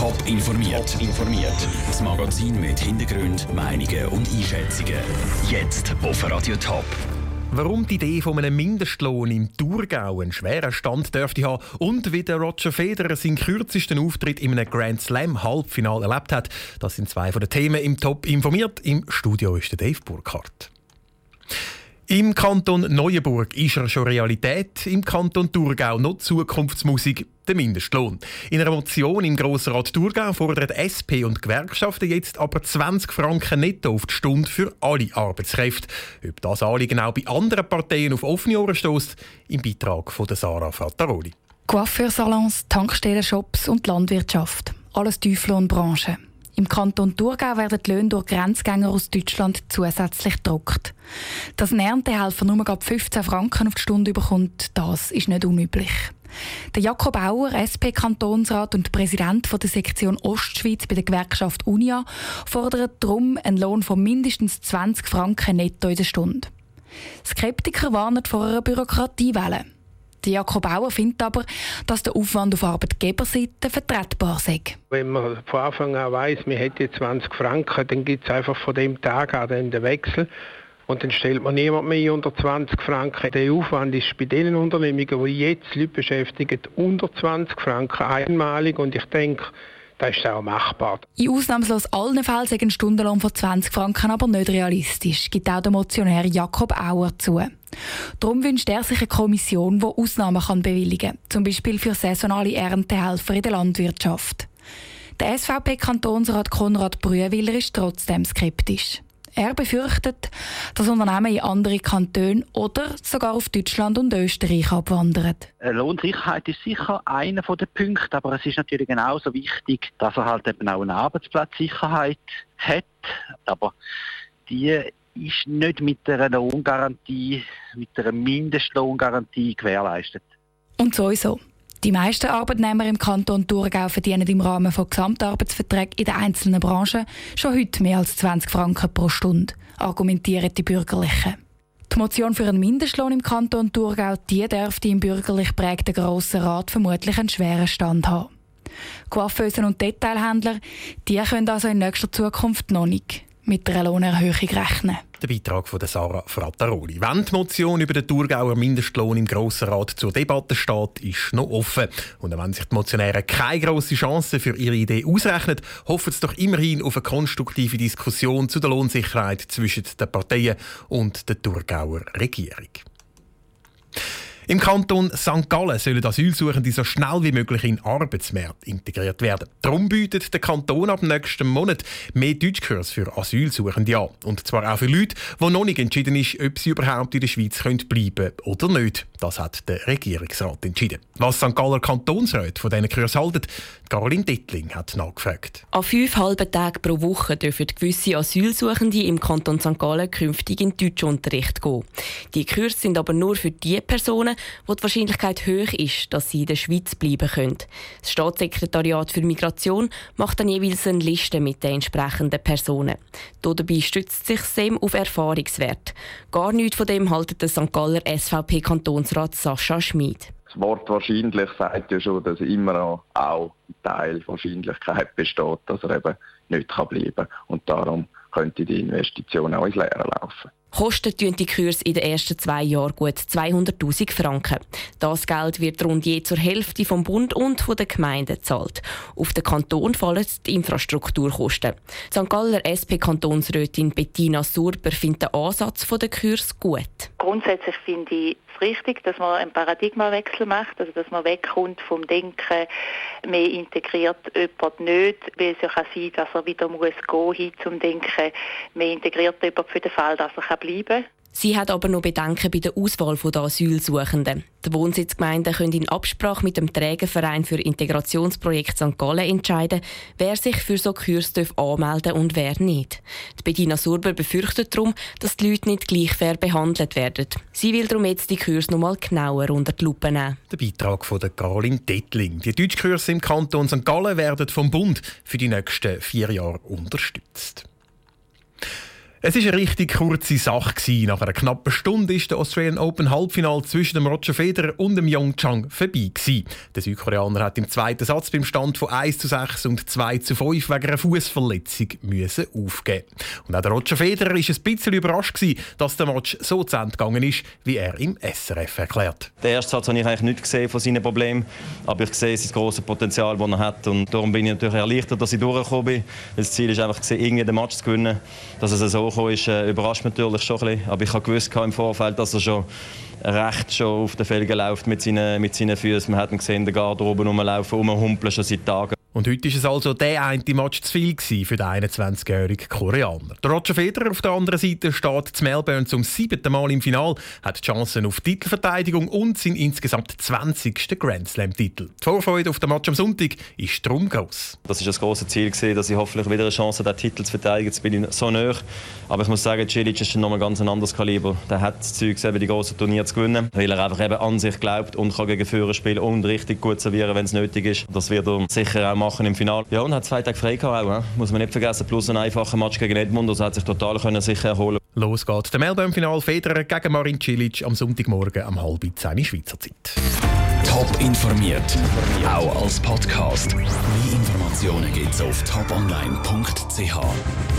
Top informiert. informiert. Das Magazin mit Hintergrund, Meinungen und Einschätzungen. Jetzt auf Radio Top. Warum die Idee von einem Mindestlohn im Thurgau einen schweren Stand dürfte haben und wie der Roger Federer seinen kürzesten Auftritt in einem Grand Slam Halbfinale erlebt hat, das sind zwei von den Themen im Top informiert. Im Studio ist der Dave Burkhardt. Im Kanton Neuenburg ist er schon Realität, im Kanton Thurgau noch Zukunftsmusik, der Mindestlohn. In einer Motion im Grossrat Thurgau fordern SP und Gewerkschaften jetzt aber 20 Franken netto auf die Stunde für alle Arbeitskräfte. Ob das Anliegen auch bei anderen Parteien auf offene Ohren stößt, im Beitrag von Sarah Frattaroli. Coiffeursalons, Tankstellenshops und Landwirtschaft. Alles Tieflohnbranchen. Im Kanton Thurgau werden die Löhne durch Grenzgänger aus Deutschland zusätzlich gedruckt. Dass ein Erntehelfer nur 15 Franken auf die Stunde bekommt, das ist nicht unüblich. Der Jakob Auer, SP-Kantonsrat und Präsident der Sektion Ostschweiz bei der Gewerkschaft Unia, fordert darum einen Lohn von mindestens 20 Franken netto in der Stunde. Skeptiker warnen vor einer Bürokratiewelle. Jakob Bauer findet aber, dass der Aufwand auf Arbeitgeberseite vertretbar sei. Wenn man von Anfang an weiss, man hätte 20 Franken, dann gibt es einfach von dem Tag an den Wechsel. Und dann stellt man niemand mehr unter 20 Franken. Der Aufwand ist bei den Unternehmungen, die jetzt Leute beschäftigen, unter 20 Franken einmalig. Und ich denke, das ist auch machbar. In ausnahmslos allen Fällen sind ein Stundenlohn von 20 Franken aber nicht realistisch, gibt auch der Motionär Jakob Auer zu. Darum wünscht er sich eine Kommission, die Ausnahmen kann bewilligen kann, zum Beispiel für saisonale Erntehelfer in der Landwirtschaft. Der SVP-Kantonsrat Konrad Brühwiller ist trotzdem skeptisch. Er befürchtet, dass Unternehmen in andere Kantone oder sogar auf Deutschland und Österreich abwandern. Lohnsicherheit ist sicher einer der Punkte, aber es ist natürlich genauso wichtig, dass er halt eben auch eine Arbeitsplatzsicherheit hat. Aber die ist nicht mit einer Lohngarantie, mit einer Mindestlohngarantie gewährleistet. Und sowieso. Die meisten Arbeitnehmer im Kanton Thurgau verdienen im Rahmen von Gesamtarbeitsverträgen in den einzelnen Branchen schon heute mehr als 20 Franken pro Stunde, argumentieren die Bürgerlichen. Die Motion für einen Mindestlohn im Kanton Thurgau die dürfte im bürgerlich prägten Grossen Rat vermutlich einen schweren Stand haben. Coiffeusen und Detailhändler die können also in nächster Zukunft noch nicht mit einer Lohnerhöhung rechnen. Der Beitrag von Sarah Frattaroli. Wenn die Motion über den Thurgauer Mindestlohn im Grossen Rat zur Debatte steht, ist noch offen. Und wenn sich die Motionäre keine grosse Chance für ihre Idee ausrechnen, hoffen sie doch immerhin auf eine konstruktive Diskussion zu der Lohnsicherheit zwischen den Parteien und der Thurgauer Regierung. Im Kanton St. Gallen sollen Asylsuchende so schnell wie möglich in den Arbeitsmarkt integriert werden. Darum bietet der Kanton ab nächsten Monat mehr Deutschkurs für Asylsuchende an. Und zwar auch für Leute, die noch nicht entschieden ist, ob sie überhaupt in der Schweiz bleiben können oder nicht. Das hat der Regierungsrat entschieden. Was St. Galler Kantonsräte von diesen Kursen halten, Caroline Dittling hat nachgefragt. An fünf halben Tagen pro Woche dürfen gewisse Asylsuchende im Kanton St. Gallen künftig in Deutschunterricht gehen. Die Kurse sind aber nur für die Personen, wo die Wahrscheinlichkeit hoch ist, dass sie in der Schweiz bleiben können. Das Staatssekretariat für Migration macht dann jeweils eine Liste mit den entsprechenden Personen. Dabei stützt sich SEM auf Erfahrungswert. Gar nichts von dem haltet der St. Galler SVP-Kantonsrat Sascha Schmid. Das Wort wahrscheinlich sagt ja schon, dass immer noch auch ein Teil Wahrscheinlichkeit besteht, dass er eben nicht bleiben kann. Und darum könnte die Investition auch ins Leere laufen. Kosten tun die Kurse in den ersten zwei Jahren gut 200.000 Franken. Das Geld wird rund je zur Hälfte vom Bund und von den Gemeinden gezahlt. Auf den Kanton fallen die Infrastrukturkosten. St. Galler SP-Kantonsrätin Bettina Surber findet den Ansatz der Kurs gut. Grundsätzlich finde ich es richtig, dass man einen Paradigmawechsel macht, also dass man wegkommt vom Denken, mehr integriert jemand nicht, weil es ja kann sein, dass er wieder muss gehen hin zum Denken, mehr integriert jemand für den Fall, dass er bleiben. Sie hat aber noch Bedenken bei der Auswahl der Asylsuchenden. Die Wohnsitzgemeinden können in Absprache mit dem Trägerverein für Integrationsprojekt St. Gallen entscheiden, wer sich für so Kurs anmelden und wer nicht. Die Bettina Surber befürchtet darum, dass die Leute nicht gleich fair behandelt werden. Sie will darum jetzt die Kurs noch mal genauer unter die Lupe nehmen. Der Beitrag von der Caroline Dettling. Die Deutschkurse im Kanton St. Gallen werden vom Bund für die nächsten vier Jahre unterstützt. Es war eine richtig kurze Sache. Nach einer knappen Stunde ist der Australian Open Halbfinal zwischen dem Roger Federer und dem Yong Chang vorbei. Gewesen. Der Südkoreaner hat im zweiten Satz beim Stand von 1 zu 6 und 2 zu 5 wegen einer Fußverletzung müssen aufgeben. Und auch der Roger Federer war ein bisschen überrascht, gewesen, dass der Match so zu Ende gegangen ist, wie er im SRF erklärt. Den ersten Satz habe ich eigentlich nicht gesehen von seinen Problemen, aber ich sehe sein grosses Potenzial, das er hat. Und darum bin ich natürlich erleichtert, dass ich durchgekommen bin. Das Ziel ist einfach, irgendwie den Match zu gewinnen. Dass es so gekommen ist, äh, überrascht mich natürlich schon ein bisschen. Aber ich habe gewusst im Vorfeld, dass er schon recht schon auf den Felgen läuft mit seinen, mit seinen Füßen. Man hat ihn gesehen, in der Garderobe rumlaufen, rumhumpeln schon seit Tagen. Und heute war es also der eine Match zu viel für den 21-jährigen Koreaner. Der Roger Federer auf der anderen Seite steht zu Melbourne zum siebten Mal im Final, hat Chancen auf Titelverteidigung und seinen insgesamt 20. Grand Slam-Titel. Die Vorfreude auf den Match am Sonntag ist darum groß. Das war das große Ziel, dass ich hoffentlich wieder eine Chance habe, den Titel zu verteidigen. Jetzt bin ich so nah. Aber ich muss sagen, Cilic ist noch ein ganz anderes Kaliber. Der hat das Zeug, die grossen Turniere zu gewinnen, weil er einfach eben an sich glaubt und kann gegen Führer spielen und richtig gut servieren, wenn es nötig ist. Das wird er sicher auch machen im Finale. Ja, und hat zwei Tage frei gehabt auch, muss man nicht vergessen. Plus ein einfacher Match gegen Edmund, also hat sich total können sich erholen Los geht's. Der Melbourne-Final Federer gegen Marin Cilic am Sonntagmorgen um halb zehn Schweizer Zeit. Top informiert, auch als Podcast. Mehr Informationen gibt's auf toponline.ch.